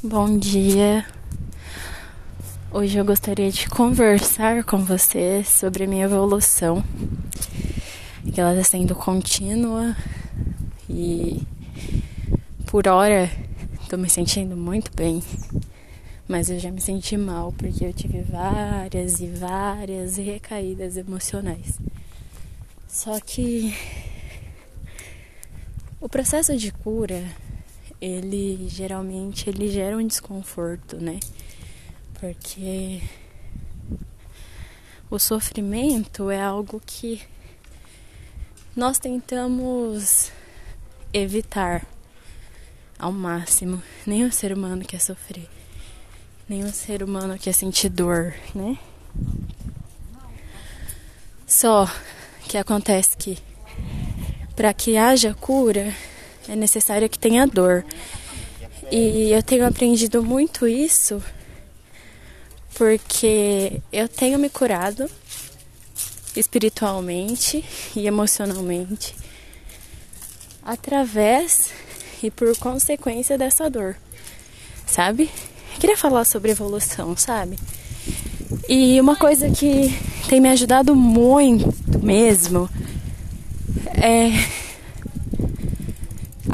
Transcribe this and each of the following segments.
Bom dia. Hoje eu gostaria de conversar com você sobre a minha evolução, que ela está sendo contínua e por hora estou me sentindo muito bem, mas eu já me senti mal porque eu tive várias e várias recaídas emocionais. Só que o processo de cura ele geralmente ele gera um desconforto, né? Porque o sofrimento é algo que nós tentamos evitar ao máximo. Nenhum ser humano quer sofrer. Nenhum ser humano quer sentir dor, né? Só que acontece que para que haja cura, é necessário que tenha dor. E eu tenho aprendido muito isso porque eu tenho me curado espiritualmente e emocionalmente através e por consequência dessa dor, sabe? Eu queria falar sobre evolução, sabe? E uma coisa que tem me ajudado muito mesmo é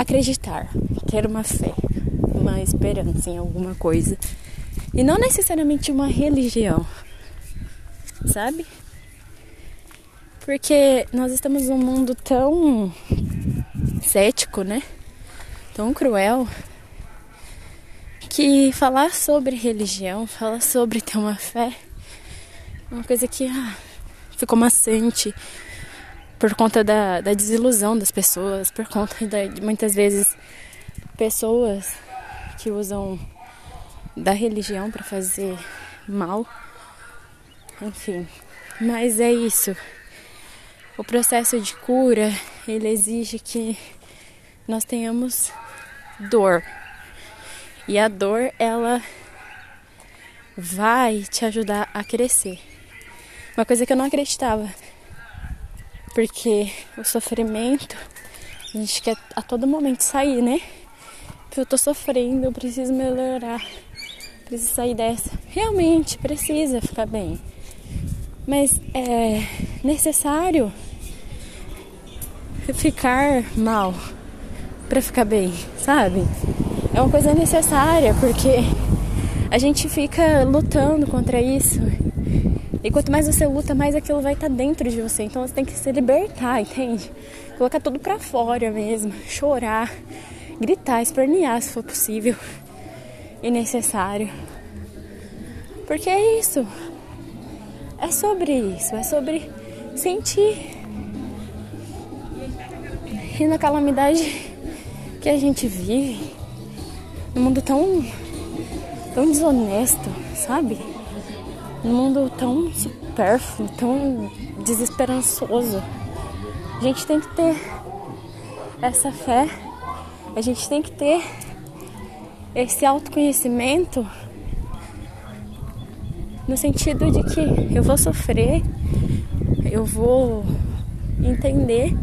acreditar, ter uma fé, uma esperança em alguma coisa. E não necessariamente uma religião, sabe? Porque nós estamos num mundo tão cético, né? Tão cruel, que falar sobre religião, falar sobre ter uma fé, é uma coisa que ah, ficou maçante por conta da, da desilusão das pessoas, por conta da, de muitas vezes pessoas que usam da religião para fazer mal. Enfim, mas é isso. O processo de cura, ele exige que nós tenhamos dor. E a dor, ela vai te ajudar a crescer. Uma coisa que eu não acreditava porque o sofrimento, a gente quer a todo momento sair, né? Porque eu tô sofrendo, eu preciso melhorar, preciso sair dessa. Realmente precisa ficar bem. Mas é necessário ficar mal para ficar bem, sabe? É uma coisa necessária porque a gente fica lutando contra isso e quanto mais você luta, mais aquilo vai estar tá dentro de você. Então você tem que se libertar, entende? Colocar tudo pra fora mesmo. Chorar, gritar, espernear se for possível e necessário. Porque é isso. É sobre isso. É sobre sentir. E na calamidade que a gente vive, num mundo tão, tão desonesto, sabe? Um mundo tão supérfluo, tão desesperançoso. A gente tem que ter essa fé, a gente tem que ter esse autoconhecimento no sentido de que eu vou sofrer, eu vou entender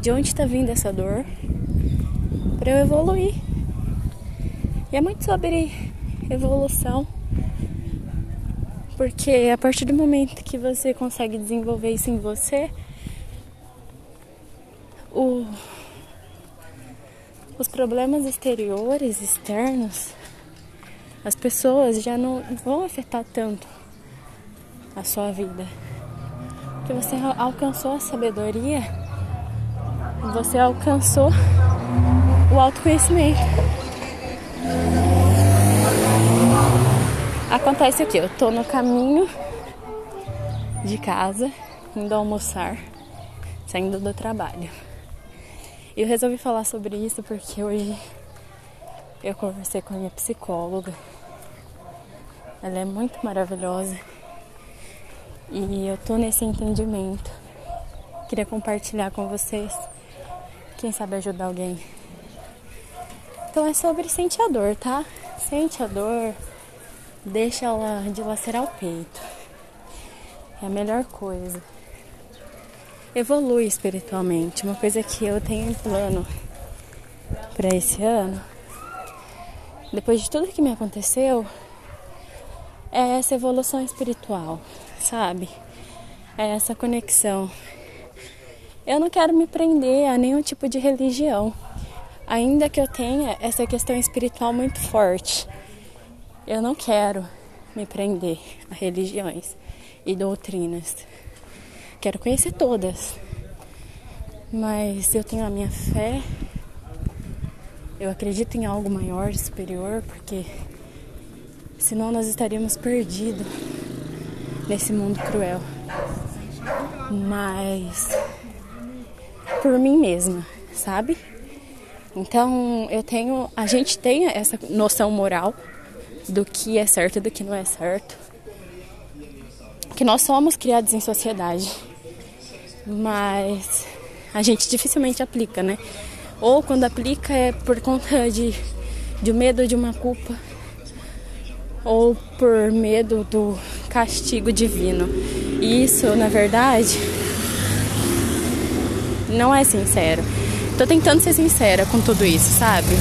de onde está vindo essa dor para eu evoluir. E é muito sobre evolução. Porque a partir do momento que você consegue desenvolver isso em você, o, os problemas exteriores, externos, as pessoas já não vão afetar tanto a sua vida. Porque você alcançou a sabedoria, você alcançou o autoconhecimento. Acontece o que? Eu tô no caminho de casa, indo almoçar, saindo do trabalho. E eu resolvi falar sobre isso porque hoje eu conversei com a minha psicóloga. Ela é muito maravilhosa. E eu tô nesse entendimento. Queria compartilhar com vocês. Quem sabe ajudar alguém. Então é sobre sentir a dor, tá? Sente a dor deixa ela dilacerar o peito. É a melhor coisa. Evolui espiritualmente. Uma coisa que eu tenho em plano para esse ano depois de tudo que me aconteceu, é essa evolução espiritual, sabe? É essa conexão. Eu não quero me prender a nenhum tipo de religião, ainda que eu tenha essa questão espiritual muito forte. Eu não quero me prender a religiões e doutrinas. Quero conhecer todas, mas eu tenho a minha fé. Eu acredito em algo maior, superior, porque senão nós estaríamos perdidos nesse mundo cruel. Mas por mim mesma, sabe? Então eu tenho, a gente tem essa noção moral do que é certo e do que não é certo. Que nós somos criados em sociedade, mas a gente dificilmente aplica, né? Ou quando aplica é por conta de, de medo de uma culpa, ou por medo do castigo divino. E isso, na verdade, não é sincero. Tô tentando ser sincera com tudo isso, sabe?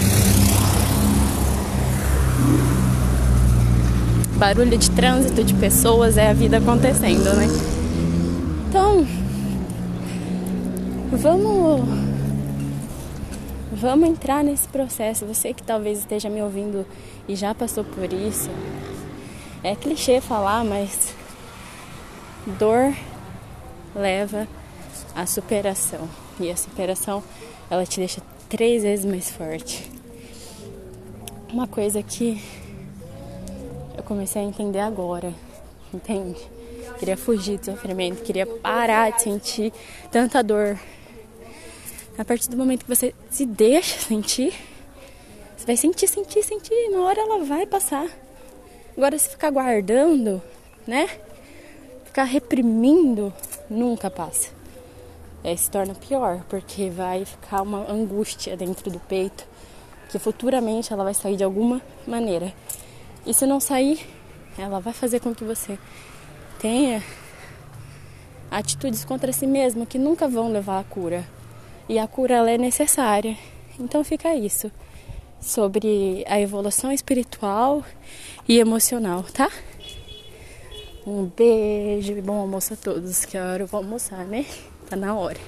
Barulho de trânsito, de pessoas, é a vida acontecendo, né? Então, vamos vamos entrar nesse processo. Você que talvez esteja me ouvindo e já passou por isso. É clichê falar, mas dor leva à superação. E a superação, ela te deixa três vezes mais forte. Uma coisa que comecei a entender agora, entende? Queria fugir do sofrimento, queria parar de sentir tanta dor. A partir do momento que você se deixa sentir, você vai sentir, sentir, sentir, uma hora ela vai passar. Agora, se ficar guardando, né? Ficar reprimindo, nunca passa é, se torna pior, porque vai ficar uma angústia dentro do peito, que futuramente ela vai sair de alguma maneira. E se não sair, ela vai fazer com que você tenha atitudes contra si mesmo que nunca vão levar à cura. E a cura ela é necessária. Então fica isso sobre a evolução espiritual e emocional, tá? Um beijo e bom almoço a todos, que hora eu vou almoçar, né? Tá na hora.